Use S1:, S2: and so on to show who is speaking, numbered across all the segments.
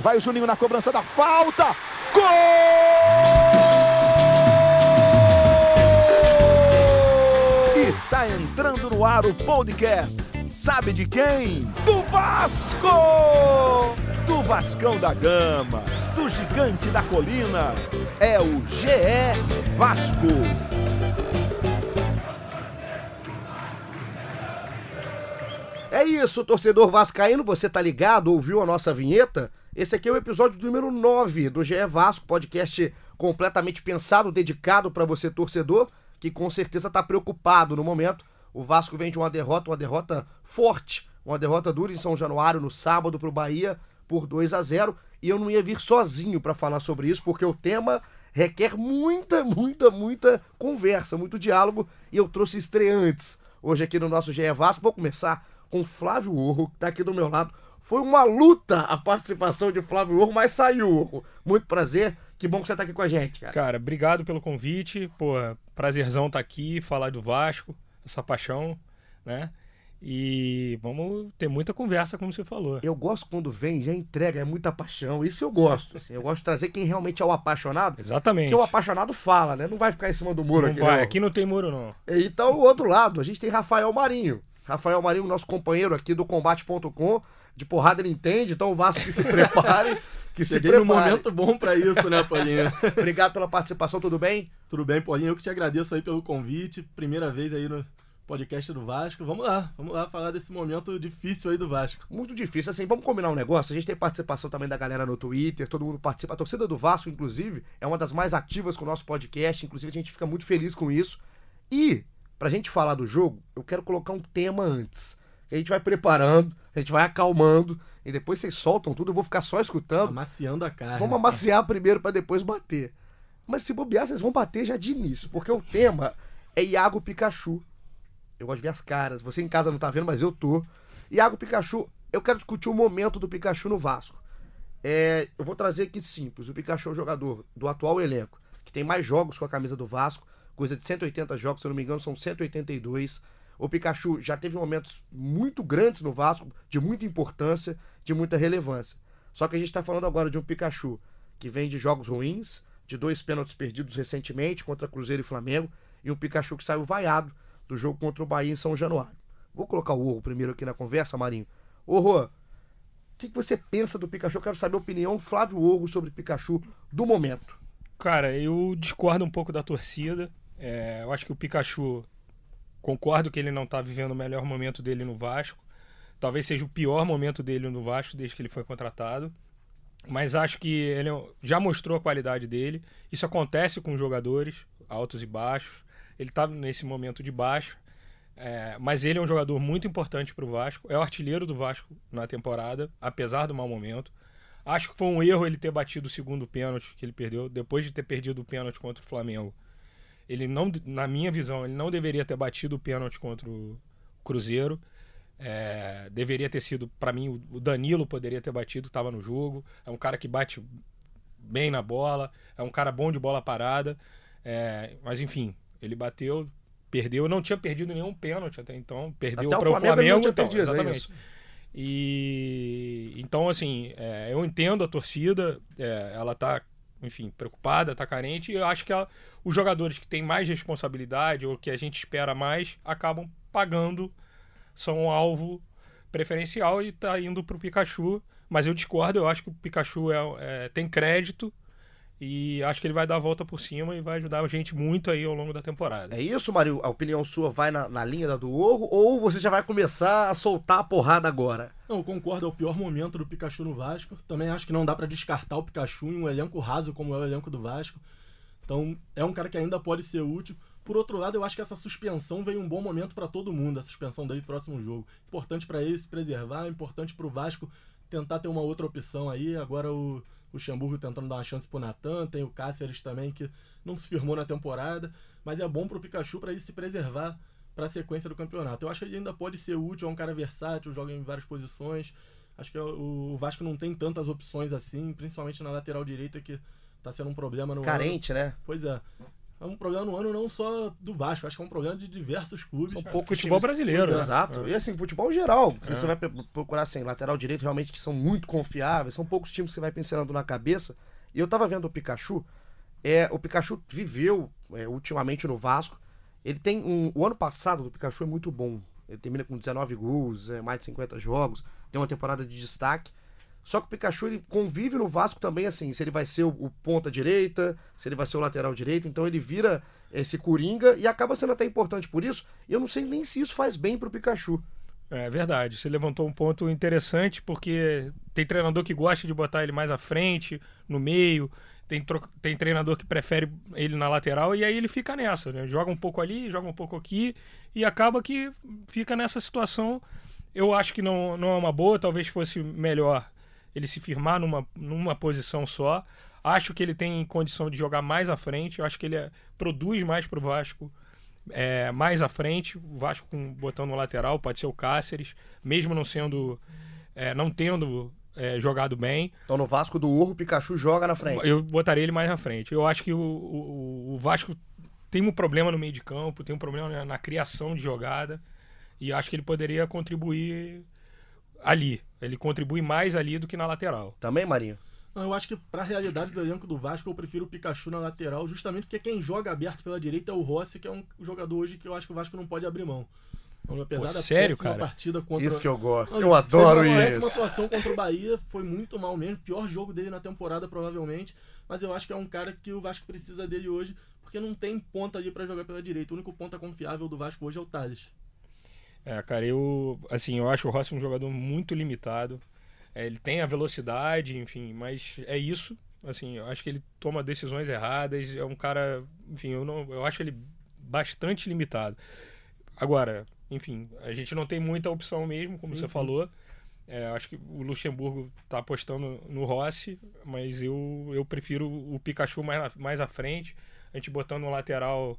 S1: Vai o Juninho na cobrança da falta. Gol! Está entrando no ar o podcast. Sabe de quem? Do Vasco! Do Vascão da Gama, do Gigante da Colina. É o GE Vasco. É isso, torcedor vascaíno, você tá ligado? Ouviu a nossa vinheta? Esse aqui é o episódio número 9 do GE Vasco, podcast completamente pensado, dedicado para você torcedor, que com certeza tá preocupado no momento. O Vasco vem de uma derrota, uma derrota forte, uma derrota dura em São Januário no sábado pro Bahia por 2 a 0, e eu não ia vir sozinho para falar sobre isso, porque o tema requer muita, muita, muita conversa, muito diálogo, e eu trouxe estreantes hoje aqui no nosso GE Vasco. Vou começar com Flávio Urro, que tá aqui do meu lado. Foi uma luta a participação de Flávio Urro, mas saiu, Urro. Muito prazer. Que bom que você tá aqui com a gente, cara.
S2: Cara, obrigado pelo convite. Pô, prazerzão estar tá aqui, falar do Vasco, essa paixão, né? E vamos ter muita conversa, como você falou.
S1: Eu gosto quando vem, já entrega, é muita paixão. Isso eu gosto. Assim, eu gosto de trazer quem realmente é o apaixonado.
S2: Exatamente.
S1: Que o apaixonado fala, né? Não vai ficar em cima do muro
S2: não
S1: aqui.
S2: Vai.
S1: Não.
S2: Aqui não tem muro, não.
S1: Então, o outro lado, a gente tem Rafael Marinho. Rafael Marinho, nosso companheiro aqui do Combate.com. De porrada ele entende, então o Vasco que se prepare. Que se
S3: Cheguei
S1: prepare.
S3: num momento bom pra isso, né, Paulinho?
S1: Obrigado pela participação, tudo bem?
S3: Tudo bem, Paulinho? Eu que te agradeço aí pelo convite. Primeira vez aí no podcast do Vasco. Vamos lá, vamos lá falar desse momento difícil aí do Vasco.
S1: Muito difícil, assim, vamos combinar um negócio. A gente tem participação também da galera no Twitter, todo mundo participa. A torcida do Vasco, inclusive, é uma das mais ativas com o nosso podcast. Inclusive, a gente fica muito feliz com isso. E, pra gente falar do jogo, eu quero colocar um tema antes. Que a gente vai preparando, a gente vai acalmando, e depois vocês soltam tudo, eu vou ficar só escutando.
S3: Amaciando a carne.
S1: Vamos amaciar primeiro para depois bater. Mas se bobear, vocês vão bater já de início, porque o tema é Iago Pikachu. Eu gosto de ver as caras. Você em casa não tá vendo, mas eu tô. Iago Pikachu, eu quero discutir o momento do Pikachu no Vasco. É, eu vou trazer aqui simples. O Pikachu é o jogador do atual elenco, que tem mais jogos com a camisa do Vasco, coisa de 180 jogos, se eu não me engano, são 182. O Pikachu já teve momentos muito grandes no Vasco, de muita importância, de muita relevância. Só que a gente está falando agora de um Pikachu que vem de jogos ruins, de dois pênaltis perdidos recentemente contra Cruzeiro e Flamengo, e um Pikachu que saiu vaiado do jogo contra o Bahia em São Januário. Vou colocar o Orro primeiro aqui na conversa, Marinho. Orro, o que, que você pensa do Pikachu? Eu quero saber a opinião do Flávio Orro sobre Pikachu do momento.
S2: Cara, eu discordo um pouco da torcida. É, eu acho que o Pikachu Concordo que ele não está vivendo o melhor momento dele no Vasco. Talvez seja o pior momento dele no Vasco desde que ele foi contratado. Mas acho que ele já mostrou a qualidade dele. Isso acontece com jogadores, altos e baixos. Ele está nesse momento de baixo. É, mas ele é um jogador muito importante para o Vasco. É o artilheiro do Vasco na temporada, apesar do mau momento. Acho que foi um erro ele ter batido o segundo pênalti que ele perdeu, depois de ter perdido o pênalti contra o Flamengo ele não, na minha visão, ele não deveria ter batido o pênalti contra o Cruzeiro. É, deveria ter sido, para mim, o Danilo poderia ter batido, estava no jogo. É um cara que bate bem na bola, é um cara bom de bola parada. É, mas enfim, ele bateu, perdeu, não tinha perdido nenhum pênalti até então, perdeu para o Flamengo, Flamengo
S1: não tinha
S2: então,
S1: perdido,
S2: exatamente.
S1: É
S2: e então assim, é, eu entendo a torcida, é, ela tá enfim, preocupada, tá carente, e eu acho que os jogadores que têm mais responsabilidade ou que a gente espera mais acabam pagando, são um alvo preferencial e tá indo pro Pikachu. Mas eu discordo, eu acho que o Pikachu é, é, tem crédito e acho que ele vai dar a volta por cima e vai ajudar a gente muito aí ao longo da temporada.
S1: É isso, Mário? A opinião sua vai na, na linha da do Orro ou você já vai começar a soltar a porrada agora?
S3: Não, eu concordo, é o pior momento do Pikachu no Vasco. Também acho que não dá para descartar o Pikachu em um elenco raso como é o elenco do Vasco. Então, é um cara que ainda pode ser útil. Por outro lado, eu acho que essa suspensão veio um bom momento para todo mundo, a suspensão dele próximo jogo. Importante para ele se preservar, importante para o Vasco tentar ter uma outra opção aí. Agora o Luxemburgo tentando dar uma chance pro Natan, tem o Cáceres também que não se firmou na temporada, mas é bom pro Pikachu para ele se preservar para a sequência do campeonato. Eu acho que ele ainda pode ser útil, é um cara versátil, joga em várias posições. Acho que o Vasco não tem tantas opções assim, principalmente na lateral direita que tá sendo um problema no
S1: Carente,
S3: ano.
S1: né?
S3: Pois é. É um problema no ano não só do Vasco, acho que é um problema de diversos clubes.
S1: São
S2: É,
S1: poucos
S2: futebol
S1: times-
S2: brasileiro. né?
S1: Exato.
S2: É.
S1: E assim, futebol geral.
S2: É.
S1: Você vai procurar assim, lateral direito realmente que são muito confiáveis. São poucos times que você vai pincelando na cabeça. E eu tava vendo o Pikachu. É, o Pikachu viveu é, ultimamente no Vasco. Ele tem um. O ano passado do Pikachu é muito bom. Ele termina com 19 gols, é, mais de 50 jogos, tem uma temporada de destaque. Só que o Pikachu ele convive no Vasco também, assim, se ele vai ser o, o ponta direita, se ele vai ser o lateral direito, então ele vira esse coringa e acaba sendo até importante por isso. Eu não sei nem se isso faz bem pro Pikachu.
S2: É verdade. Você levantou um ponto interessante, porque tem treinador que gosta de botar ele mais à frente, no meio. Tem, tem treinador que prefere ele na lateral e aí ele fica nessa, né? Joga um pouco ali, joga um pouco aqui e acaba que fica nessa situação. Eu acho que não, não é uma boa, talvez fosse melhor ele se firmar numa, numa posição só. Acho que ele tem condição de jogar mais à frente, eu acho que ele é- produz mais pro Vasco é, mais à frente, o Vasco com, botando no lateral, pode ser o Cáceres, mesmo não sendo, é, não tendo é, jogado bem,
S1: Então no Vasco do Urro, o Pikachu joga na frente.
S2: eu botaria ele mais na frente. Eu acho que o, o, o Vasco tem um problema no meio de campo, tem um problema na, na criação de jogada, e acho que ele poderia contribuir ali. Ele contribui mais ali do que na lateral.
S1: Também, Marinho?
S3: Não, eu acho que pra realidade do elenco do Vasco, eu prefiro o Pikachu na lateral, justamente porque quem joga aberto pela direita é o Rossi, que é um jogador hoje que eu acho que o Vasco não pode abrir mão. Então, apesar
S2: Pô, sério, cara?
S3: partida contra
S1: Isso que eu gosto. Eu adoro
S3: uma
S1: isso.
S3: atuação contra o Bahia, foi muito mal mesmo, pior jogo dele na temporada provavelmente, mas eu acho que é um cara que o Vasco precisa dele hoje, porque não tem ponta ali pra jogar pela direita. O único ponta confiável do Vasco hoje é o Thales.
S2: É, cara, eu assim, eu acho o Rossi um jogador muito limitado. É, ele tem a velocidade, enfim, mas é isso. Assim, eu acho que ele toma decisões erradas. É um cara, enfim, eu não, eu acho ele bastante limitado. Agora, enfim, a gente não tem muita opção mesmo, como
S3: Sim,
S2: você
S3: sim.
S2: falou. É, acho que o Luxemburgo tá apostando no Rossi, mas eu, eu prefiro o Pikachu mais, na- mais à frente. A gente botando no lateral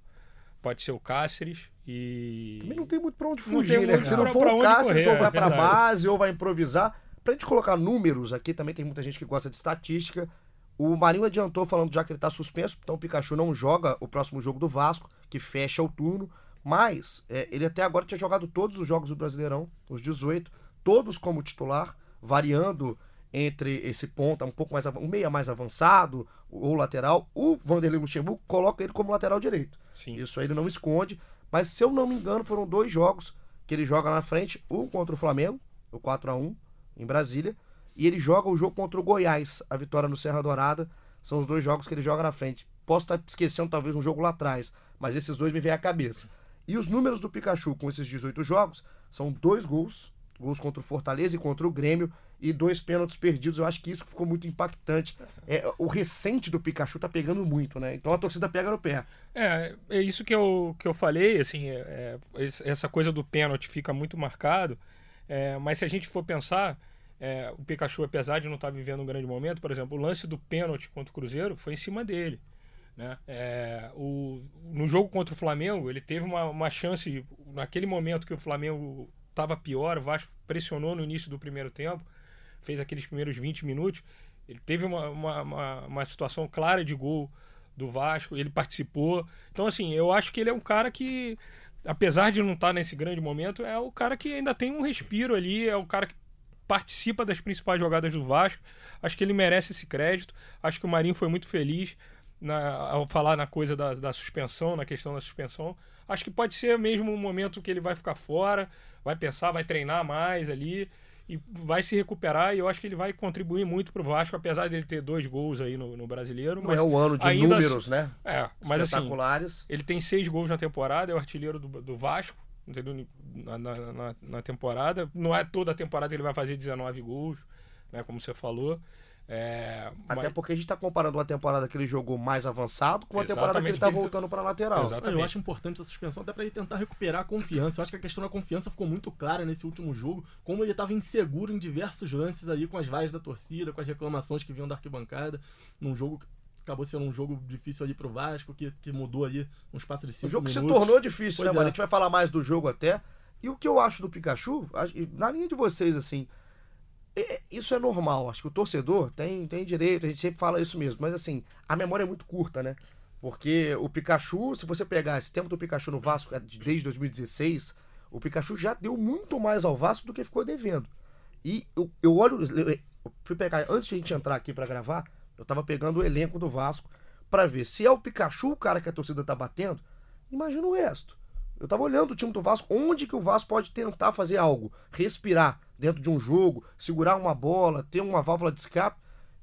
S2: pode ser o Cáceres e.
S1: Também não tem muito pra onde fugir, né? Se não for o Cáceres,
S2: correr,
S1: ou vai
S2: é
S1: pra
S2: verdade.
S1: base, ou vai improvisar. Pra gente colocar números aqui, também tem muita gente que gosta de estatística. O Marinho adiantou falando já que ele tá suspenso, então o Pikachu não joga o próximo jogo do Vasco, que fecha o turno. Mas é, ele até agora tinha jogado todos os jogos do Brasileirão, os 18, todos como titular, variando entre esse ponta um pouco mais um meia mais avançado ou lateral. O Vanderlei Luxemburgo coloca ele como lateral direito.
S2: Sim.
S1: Isso aí ele não esconde. Mas se eu não me engano, foram dois jogos que ele joga na frente. Um contra o Flamengo, o 4 a 1 em Brasília. E ele joga o jogo contra o Goiás, a vitória no Serra Dourada. São os dois jogos que ele joga na frente. Posso estar esquecendo talvez um jogo lá atrás, mas esses dois me vêm à cabeça. E os números do Pikachu com esses 18 jogos são dois gols, gols contra o Fortaleza e contra o Grêmio, e dois pênaltis perdidos. Eu acho que isso ficou muito impactante. É, o recente do Pikachu tá pegando muito, né? Então a torcida pega no pé.
S2: É, é isso que eu, que eu falei, assim, é, é, essa coisa do pênalti fica muito marcado, é, mas se a gente for pensar, é, o Pikachu, apesar de não estar vivendo um grande momento, por exemplo, o lance do pênalti contra o Cruzeiro foi em cima dele. Né? É, o, no jogo contra o Flamengo, ele teve uma, uma chance, naquele momento que o Flamengo estava pior, o Vasco pressionou no início do primeiro tempo, fez aqueles primeiros 20 minutos, ele teve uma, uma, uma, uma situação clara de gol do Vasco, ele participou. Então, assim, eu acho que ele é um cara que, apesar de não estar nesse grande momento, é o cara que ainda tem um respiro ali, é o cara que participa das principais jogadas do Vasco. Acho que ele merece esse crédito. Acho que o Marinho foi muito feliz na- ao falar na coisa da, da suspensão, na questão da suspensão. Acho que pode ser mesmo um momento que ele vai ficar fora, vai pensar, vai treinar mais ali e vai se recuperar. E eu acho que ele vai contribuir muito para o Vasco, apesar dele ter dois gols aí no, no brasileiro.
S1: Não
S2: Mas
S1: é o ano de números, né?
S2: é, mas assim,
S1: Espetaculares.
S2: ele tem seis gols na temporada, é o artilheiro do, do Vasco, entendeu? Na, na, na- na temporada. Não é toda a temporada que ele vai fazer 19 gols, né? Como você falou. É,
S1: Até
S2: mas-
S1: porque a gente tá comparando uma temporada que ele jogou mais avançado com a temporada que ele
S2: Exatamente,
S1: tá
S2: que ele tá-
S1: voltando pra lateral.
S2: Exato.
S3: Eu acho importante essa suspensão até pra ele tentar recuperar a confiança. Eu acho que a questão da confiança ficou muito clara nesse último jogo, como ele estava inseguro em diversos lances aí com as vaias da torcida, com as reclamações que vinham da arquibancada, num jogo que acabou sendo um jogo difícil ali pro Vasco, que, que mudou ali um espaço de cinco
S1: O jogo que se
S3: minutos.
S1: tornou difícil,
S3: Pois
S1: né, mano?
S3: é.
S1: A gente vai falar mais do jogo até. E o que eu acho do Pikachu, na linha de vocês, assim, isso é normal. Acho que o torcedor tem, tem direito, a gente sempre fala isso mesmo. Mas, assim, a memória é muito curta, né? Porque o Pikachu, se você pegar esse tempo do Pikachu no Vasco é de- desde 2016, o Pikachu já deu muito mais ao Vasco do que ficou devendo. E eu, eu olho, eu fui pegar, antes de a gente entrar aqui pra gravar, eu tava pegando o elenco do Vasco pra ver se é o Pikachu o cara que a torcida tá batendo, imagina o resto. Eu tava olhando o time do Vasco, onde que o Vasco pode tentar fazer algo, respirar dentro de um jogo, segurar uma bola, ter uma válvula de escape.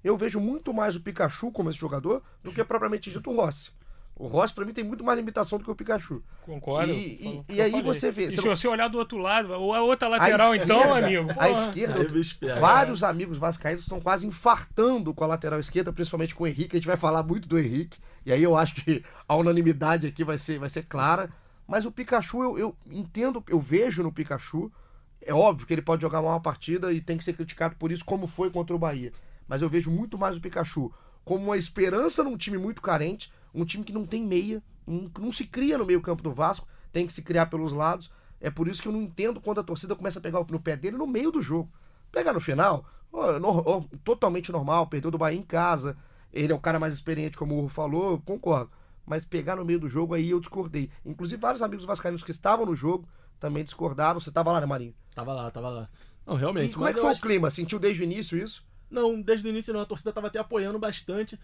S1: Eu vejo muito mais o Pikachu como esse jogador do que propriamente dito o Rossi. O Rossi, pra mim, tem muito mais limitação do que o Pikachu.
S2: Concordo.
S1: E- e- e aí
S2: falei.
S1: você vê,
S2: E
S1: você
S2: se
S1: não-
S2: você olhar do outro lado, ou a outra lateral,
S1: A
S2: então,
S1: esquerda-
S2: amigo.
S1: A esquerda,
S3: Aí o bicho pega.
S1: vários amigos vascaínos estão quase infartando com a lateral esquerda, principalmente com o Henrique. A gente vai falar muito do Henrique. E aí eu acho que a unanimidade aqui vai ser, vai ser clara. Mas o Pikachu, eu, eu entendo, eu vejo no Pikachu. É óbvio que ele pode jogar mal uma partida e tem que ser criticado por isso, como foi contra o Bahia. Mas eu vejo muito mais o Pikachu como uma esperança num time muito carente, um time que não tem meia, não se cria no meio-campo do Vasco, tem que se criar pelos lados. É por isso que eu não entendo quando a torcida começa a pegar no pé dele no meio do jogo. Pegar no final, ó, nor- ó, totalmente normal, perdeu do Bahia em casa. Ele é o cara mais experiente, como o Urro falou, concordo. Mas pegar no meio do jogo aí eu discordei. Inclusive, vários amigos vascaínos que estavam no jogo também discordaram. Você tava lá, né, Marinho?
S3: Tava lá, tava lá. Não,
S1: E
S3: realmente.
S1: como é que foi
S3: acho-
S1: o clima? Sentiu desde o início isso?
S3: Não, desde o início não. A torcida tava até apoiando bastante.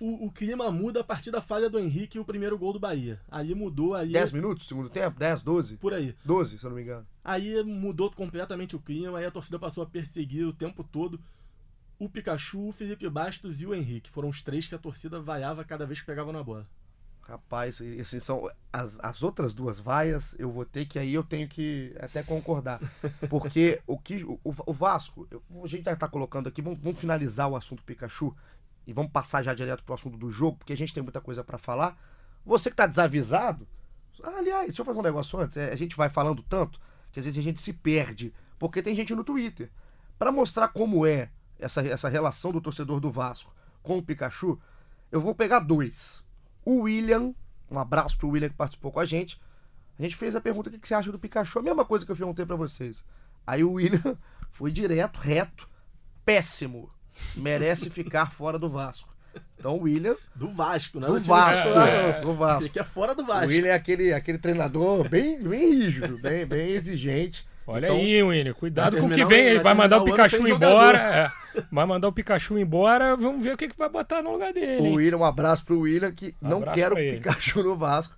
S3: O, o clima muda a partir da falha do Henrique e o primeiro gol do Bahia. Aí mudou, aí.
S1: 10 minutos, segundo tempo? 10, 12?
S3: Por aí.
S1: 12, se eu não me engano.
S3: Aí mudou completamente o clima, aí a torcida passou a perseguir o tempo todo o Pikachu, o Felipe Bastos e o Henrique. Foram os três que a torcida vaiava cada vez que pegava na bola.
S1: Rapaz, esses são as, as outras duas vaias, eu vou ter que aí eu tenho que até concordar. Porque o que o, o Vasco, eu- a gente já tá colocando aqui, vamos, vamos finalizar o assunto Pikachu e vamos passar já direto pro assunto do jogo, porque a gente tem muita coisa pra falar. Você que tá desavisado, aliás, deixa eu fazer um negócio antes, é, a gente vai falando tanto que às vezes a gente se perde, porque tem gente no Twitter. Pra mostrar como é essa, essa relação do torcedor do Vasco com o Pikachu, eu vou pegar dois. O William, um abraço pro William que participou com a gente. A gente fez a pergunta: o que que você acha do Pikachu? A mesma coisa que eu perguntei pra vocês. Aí o William foi direto, reto, péssimo. Merece ficar fora do Vasco. Então o William,
S3: Do Vasco, né?
S1: do Vasco, é, do Vasco.
S3: Que é fora do
S1: O
S3: Vasco.
S1: William é aquele, aquele treinador bem, bem rígido, bem, bem exigente.
S2: Olha
S1: Então,
S2: aí, William. Cuidado com o que vem.
S3: o-
S2: Ele
S3: vai
S2: mandar o
S3: o
S2: Pikachu embora. é. Vai mandar o Pikachu embora. Vamos ver o que, que vai botar no lugar dele.
S1: O? William, um abraço pro William, que não
S2: Abraço
S1: quer o. Pikachu no Vasco.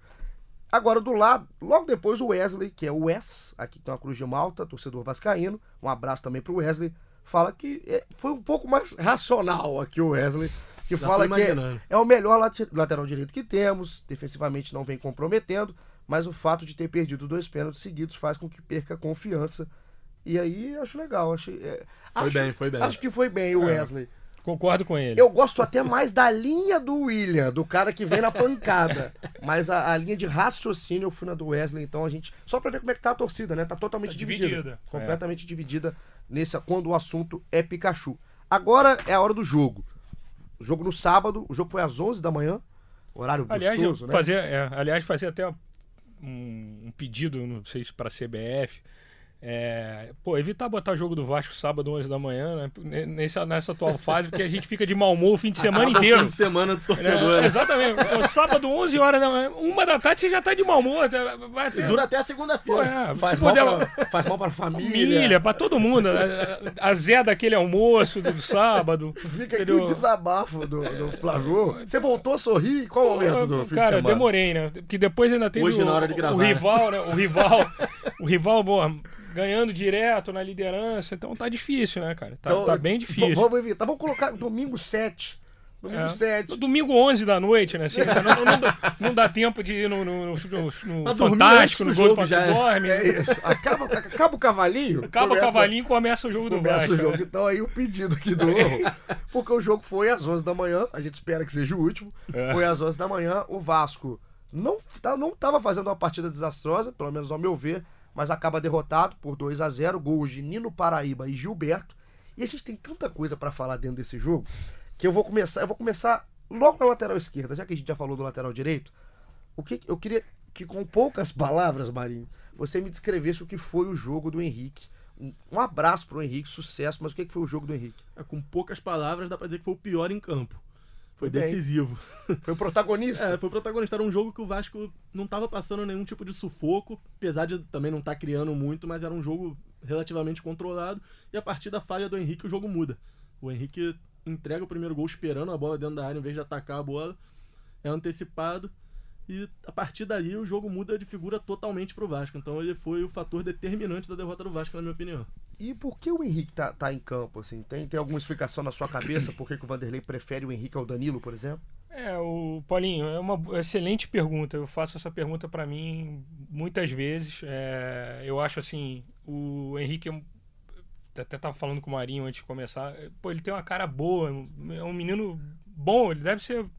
S1: Agora, do lado, logo depois o Wesley, que é o Wes, aqui tem uma Cruz de Malta, torcedor vascaíno. Um abraço também pro Wesley. Fala que é, foi um pouco mais racional aqui o Wesley. Que
S3: Já
S1: fala que é, é o melhor late- lateral direito que temos. Defensivamente não vem comprometendo. Mas o fato de ter perdido dois pênaltis seguidos faz com que perca confiança. E aí, acho legal. Acho, é,
S3: Foi
S1: acho-
S3: bem, foi bem.
S1: Acho que foi bem o Wesley.
S2: Concordo com ele.
S1: Eu gosto até mais da linha do William, do cara que vem na pancada. Mas a, a linha de raciocínio eu fui na do Wesley, então a gente. Só pra ver como é que tá a torcida, né? Tá totalmente
S2: Tá
S1: dividida.
S2: dividida,
S1: Completamente dividida nesse, quando o assunto é Pikachu. Agora é a hora do jogo. O jogo no sábado, o jogo foi às 11 da manhã. Horário
S2: Aliás,
S1: gostoso, né?
S2: fazia, é, aliás, fazia até um, um pedido, não sei se para a CBF. É, pô, evitar botar jogo do Vasco sábado 11 da manhã, né? Nessa, nessa atual fase, porque a gente fica de mau humor o fim de semana
S3: Acaba o
S2: inteiro.
S3: fim de semana do torcedor.
S2: É,
S3: né?
S2: exatamente. Pô, sábado 11 horas da manhã, uma da tarde você já tá de mau humor. Vai
S3: E
S2: ter,
S3: Dura até a segunda-feira.
S2: é,
S1: Faz, mal
S2: puder,
S1: pra, faz mal pra família.
S2: milha pra todo mundo. né? A Zé daquele almoço do, do sábado.
S1: Fica aqui
S2: entendeu?
S1: o desabafo do, do Flávio. Você voltou a sorrir? Qual o momento do fim
S2: Cara,
S1: de semana?
S2: demorei, né? Porque depois ainda teve
S3: Hoje,
S2: o,
S3: na hora de gravar,
S2: o
S3: né?
S2: rival, né? O rival, o rival, boa, ganhando direto na liderança. Então tá difícil, né, cara? Tá,
S1: Então,
S2: tá bem difícil.
S1: Vamos evitar. Vamos colocar domingo 7. Domingo
S2: É.
S1: 7.
S2: No Domingo 11 da noite, né? Assim, não, não- não não dá tempo de ir no, no, no- no
S3: dormir
S2: Fantástico, no
S3: do
S2: Gol do
S3: jogo já é.
S2: Dorme.
S1: É isso. Acaba, acaba o cavalinho.
S2: Acaba o
S1: começa-
S2: cavalinho e começa o jogo do
S1: Começa
S2: Vasco.
S1: o jogo.
S2: né?
S1: Então aí o pedido aqui do Orro, porque o jogo foi às 11 da manhã, a gente espera que seja o último.
S2: É.
S1: Foi às 11 da manhã, o Vasco não tá- não estava fazendo uma partida desastrosa, pelo menos ao meu ver, mas acaba derrotado por 2 a 0 gols de Nino Paraíba e Gilberto. E a gente tem tanta coisa para falar dentro desse jogo, que eu vou começar, eu vou começar logo na lateral esquerda, já que a gente já falou do lateral direito. O que eu queria que com poucas palavras, Marinho, você me descrevesse o que foi o jogo do Henrique. Um, um abraço pro Henrique, sucesso, mas o que que foi o jogo do Henrique?
S3: É, com poucas palavras, dá pra dizer que foi o pior em campo. Foi
S1: Bem.
S3: decisivo.
S1: Foi o protagonista.
S3: É, foi o protagonista. Era um jogo que o Vasco não tava passando nenhum tipo de sufoco, apesar de também não estar criando muito, mas era um jogo relativamente controlado. E a partir da falha do Henrique, o jogo muda. O Henrique entrega o primeiro gol esperando a bola dentro da área em vez de atacar a bola. É antecipado. E a partir daí o jogo muda de figura totalmente pro Vasco. Então ele foi o fator determinante da derrota do Vasco, na minha opinião.
S1: E por que o Henrique tá, tá em campo, assim? Tem, tem alguma explicação na sua cabeça por que, que o Vanderlei prefere o Henrique ao Danilo, por exemplo?
S2: É, o Paulinho, é uma excelente pergunta. Eu faço essa pergunta para mim muitas vezes. É, eu acho assim, o Henrique é até tava falando com o Marinho antes de começar. Pô, ele tem uma cara boa, é um menino bom, ele deve ser um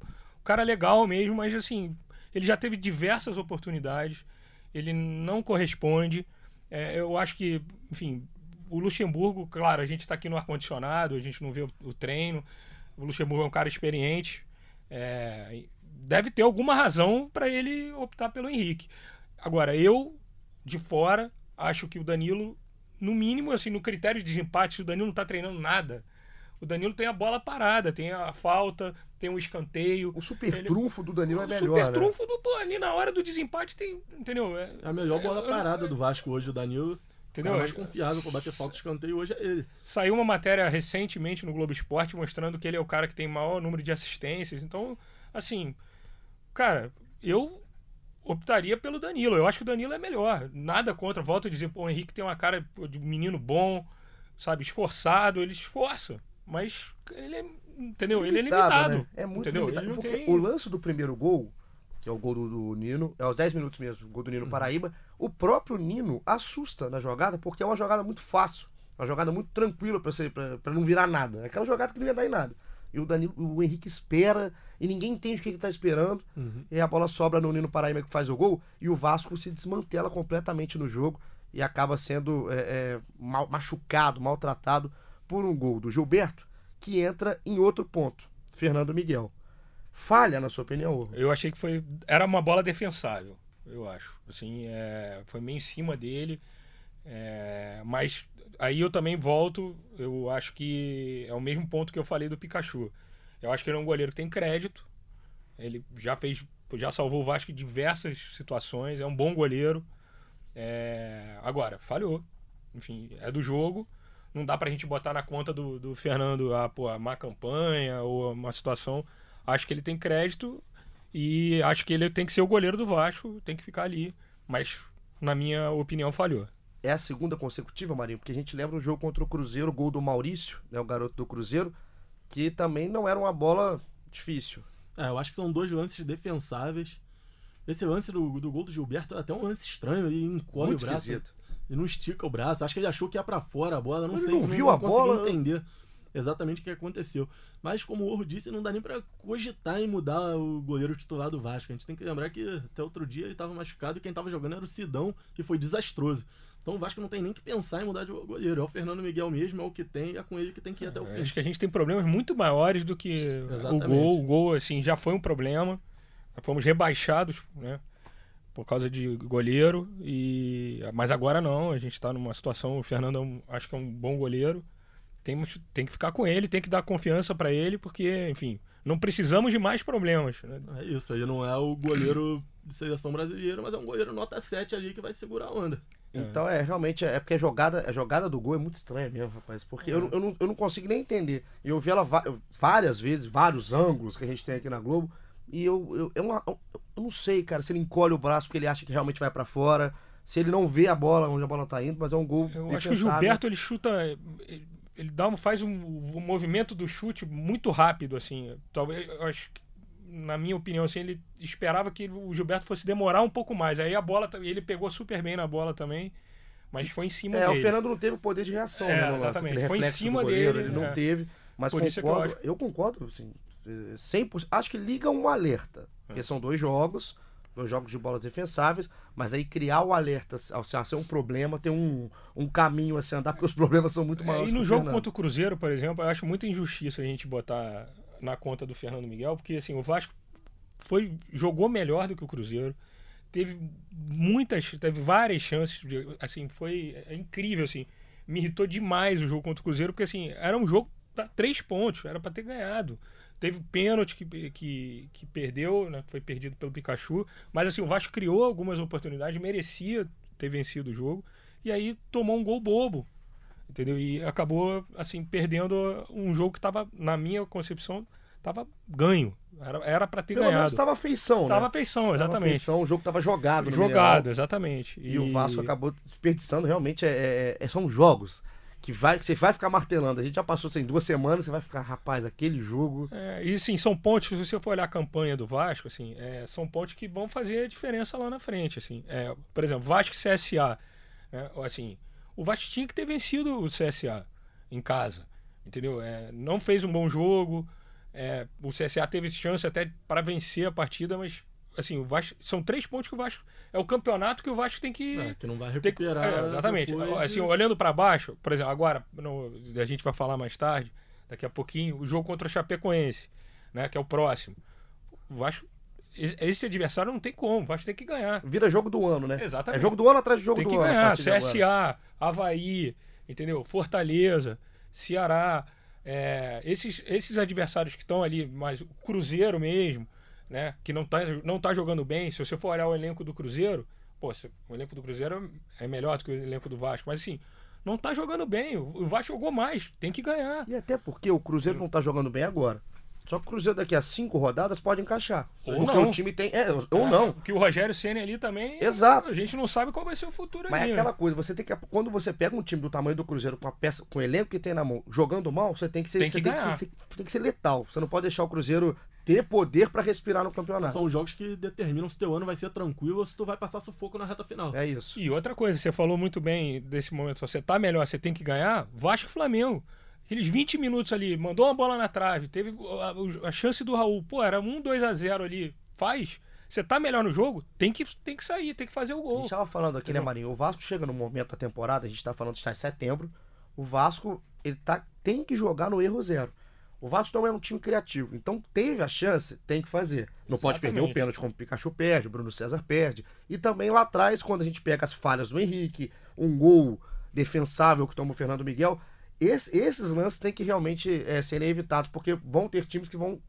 S2: cara legal mesmo, mas assim, ele já teve diversas oportunidades, ele não corresponde. É, eu acho que, enfim, o Luxemburgo, claro, a gente está aqui no ar-condicionado, a gente não vê o, o treino. O Luxemburgo é um cara experiente, é, deve ter alguma razão para ele optar pelo Henrique. Agora, eu, de fora, acho que o Danilo, no mínimo, assim, no critério de desempate, se o Danilo não tá treinando nada, o Danilo tem a bola parada, tem a falta, tem o escanteio.
S1: O super
S2: Ele-
S1: trunfo do Danilo é
S2: o
S1: melhor,
S2: super
S1: né?
S2: trunfo do pô, ali na hora do desempate tem, entendeu? É,
S3: É a melhor bola
S2: eu- eu-
S3: parada do Vasco hoje, o Danilo.
S2: Entendeu?
S3: O cara mais confiável pra bater falta de escanteio hoje é ele.
S2: Saiu uma matéria recentemente no Globo Esporte mostrando que ele é o cara que tem maior número de assistências. Então, assim, cara, eu optaria pelo Danilo. Eu acho que o Danilo é melhor. Nada contra. Volto a dizer, pô, o Henrique tem uma cara de menino bom, sabe, esforçado, ele esforça. Mas ele é, entendeu? Ele é limitado.
S1: né? É muito
S2: entendeu?
S1: limitado. Porque
S2: tem...
S1: o lance do primeiro gol, que é o gol do, do Nino, é aos 10 minutos mesmo, o gol do Nino
S2: Uhum.
S1: Paraíba, o próprio Nino assusta na jogada, porque é uma jogada muito fácil. Uma jogada muito tranquila pra não virar nada. É aquela jogada que não ia dar em nada. E o, Danilo, o Henrique espera e ninguém entende o que ele tá esperando. E a bola sobra no Nino Paraíba que faz o gol. E o Vasco se desmantela completamente no jogo e acaba sendo é, é, mal- machucado, maltratado por um gol do Gilberto que entra em outro ponto. Fernando Miguel. Falha, na sua opinião? Orro?
S2: Eu achei que foi. Era uma bola defensável, eu acho. Assim, é, foi meio em cima dele. é, mas aí eu também volto. Eu acho que é o mesmo ponto que eu falei do Pikachu. Eu acho que ele é um goleiro que tem crédito. Ele já fez. Já salvou o Vasco em diversas situações. É um bom goleiro. É, agora, falhou. Enfim, é do jogo. Não dá pra gente botar na conta do, do Fernando a, pô, a má campanha ou uma situação. Acho que ele tem crédito e acho que ele tem que ser o goleiro do Vasco, tem que ficar ali. Mas, na minha opinião, falhou.
S1: É a segunda consecutiva, Marinho, porque a gente lembra o jogo contra o Cruzeiro, o gol do Maurício, né, o garoto do Cruzeiro, que também não era uma bola difícil.
S3: É, eu acho que são dois lances defensáveis. Esse lance do, do gol do Gilberto é até um lance estranho, ele encolhe
S1: Muito
S3: o braço.
S1: esquisito.
S3: Ele não estica o braço. Acho que ele achou que ia pra fora a bola. Não
S1: Ele
S3: sei.
S1: não viu a
S3: consegui
S1: bola?
S3: entender exatamente o que aconteceu. Mas, como o Orro disse, não dá nem pra cogitar em mudar o goleiro titular do Vasco. A gente tem que lembrar que até outro dia ele tava machucado e quem tava jogando era o Sidão, que foi desastroso. Então o Vasco não tem nem que pensar em mudar de goleiro. É o Fernando Miguel mesmo, é o que tem, e é com ele que tem que ir até o fim.
S2: Acho que a gente tem problemas muito maiores do que o
S3: Exatamente.
S2: gol. O gol, assim, já foi um problema. Fomos rebaixados, né? Por causa de goleiro. E... Mas agora não, a gente tá numa situação. O Fernando é um- acho que é um bom goleiro. Temos, tem que ficar com ele, tem que dar confiança pra ele, porque, enfim, não precisamos de mais problemas. Né?
S3: É isso, aí não é o goleiro de seleção brasileira, mas é um goleiro nota 7 ali que vai segurar a onda.
S1: Então é realmente é porque a jogada, a jogada do gol é muito estranha mesmo, rapaz. Porque eu, não- eu, não, eu não consigo nem entender. Eu vi ela va- várias vezes, vários ângulos que a gente tem aqui na Globo. E eu, eu, eu, não- eu não sei, cara, se ele encolhe o braço porque ele acha que realmente vai pra fora. Se ele não vê a bola onde a bola tá indo, mas é um gol.
S2: Eu acho que o. Gilberto ele chuta. Ele, ele dá um, faz um, um movimento do chute muito rápido, assim. Talvez, eu acho que, na minha opinião, assim, ele esperava que o Gilberto fosse demorar um pouco mais. Aí a bola. Ele pegou super bem na bola também, mas foi em cima
S1: É,
S2: dele.
S1: o Fernando não teve o poder de reação,
S2: É,
S1: né, no lance,
S2: exatamente. Foi em cima
S1: goleiro,
S2: dele,
S1: Ele não
S2: é.
S1: teve. Mas
S2: Por é eu
S1: concordo,
S2: acho.
S1: eu, concordo, assim, 100%. Acho que liga um alerta.
S2: É.
S1: Porque são dois jogos, dois jogos de bolas defensáveis, mas aí criar o alerta, ao ser- um problema, tem um, um caminho a se andar, porque os problemas são muito
S2: É,
S1: maiores.
S2: e no jogo
S1: Fernando.
S2: contra o Cruzeiro, por exemplo, eu acho muita injustiça a gente botar na conta do Fernando Miguel, porque assim, o Vasco foi jogou melhor do que o Cruzeiro. Teve muitas, teve várias chances, de- assim, foi é incrível assim. Me irritou demais o jogo contra o Cruzeiro, porque assim, era um jogo para três pontos, era para ter ganhado. Teve pênalti que, que, que perdeu, né? Foi perdido pelo Pikachu. Mas assim, o Vasco criou algumas oportunidades, merecia ter vencido o jogo. E aí tomou um gol bobo. Entendeu? E acabou, assim, perdendo um jogo que estava, na minha concepção, estava ganho. Era para ter
S1: Pelo
S2: ganhado.
S1: menos tava feição, né?
S2: Tava feição, exatamente.
S1: Tava feição, o jogo tava jogado no
S2: Jogado, exatamente.
S1: E... o Vasco acabou desperdiçando, realmente, é, é- é- são jogos que, vai, você vai ficar martelando. A gente já passou assim, duas semanas, você vai ficar, rapaz, aquele jogo.
S2: É, e sim, são pontos, se você for olhar a campanha do Vasco, assim, é, são pontos que vão fazer a diferença lá na frente. Assim. É, por exemplo, Vasco e CSA. né, assim, o Vasco tinha que ter vencido o CSA em casa. Entendeu? É, não fez um bom jogo. é, o CSA teve chance até para vencer a partida, mas assim, o Vasco, são três pontos que o Vasco. É o campeonato que o Vasco tem que.
S3: É, que não vai
S2: Tem que-
S3: recuperar.
S2: é, exatamente.
S3: depois
S2: Assim, olhando para baixo, por exemplo, agora no- a gente vai falar mais tarde, daqui a pouquinho, o jogo contra o Chapecoense, né, que é o próximo. O Vasco esse- adversário não tem como, o Vasco tem que ganhar.
S1: Vira jogo do ano, né?
S2: Exatamente.
S1: É jogo do ano atrás de jogo
S2: Tem
S1: do
S2: que
S1: ano.
S2: ganhar.
S1: partir de agora.
S2: CSA, Havaí, entendeu? Fortaleza, Ceará, é, esses, esses adversários que estão ali, mas o Cruzeiro mesmo, né? Que não tá, não tá jogando bem. Se você for olhar o elenco do Cruzeiro, pô, o elenco do Cruzeiro é melhor do que o elenco do Vasco, mas assim, não tá jogando bem. O Vasco jogou mais, tem que ganhar.
S1: E até porque o Cruzeiro não tá jogando bem agora. Só que o Cruzeiro daqui a cinco rodadas pode encaixar.
S2: Ou
S1: porque
S2: não.
S1: o time tem. É, ou
S2: É,
S1: não.
S2: Que o Rogério Senna ali também.
S1: Exato.
S2: A gente não sabe qual vai ser o futuro
S1: Mas
S2: ali.
S1: é
S2: né?
S1: aquela coisa, você tem que. Quando você pega um time do tamanho do Cruzeiro com a peça, com o elenco que tem na mão, jogando mal, você tem que ser.
S2: Tem
S1: você
S2: que ganhar.
S1: ser, tem que ser letal. Você não pode deixar o Cruzeiro ter poder pra respirar no campeonato.
S3: São jogos que determinam se teu ano vai ser tranquilo ou se tu vai passar sufoco na reta final.
S1: É isso.
S2: E outra coisa, você falou muito bem desse momento, você tá melhor, você tem que ganhar, Vasco e Flamengo. Aqueles 20 minutos ali, mandou uma bola na trave, teve a, a chance do Raul, pô, era 1 2 a 0 ali, faz. Você tá melhor no jogo, tem que, tem que sair, tem que fazer o
S1: A
S2: gol.
S1: gente tava falando aqui, né? Marinho? O Vasco chega no momento da temporada, a gente tá falando que está em setembro. O Vasco, ele tá, tem que jogar no erro zero. O Vasco não é um time criativo. Então teve a chance, tem que fazer. Não pode perder o
S2: Exatamente.
S1: pênalti como o Pikachu perde, o Bruno César perde. E também lá atrás, quando a gente pega as falhas do Henrique, um gol defensável que toma o Fernando Miguel, esse- esses lances têm que realmente é, serem evitados, porque vão ter times que vão,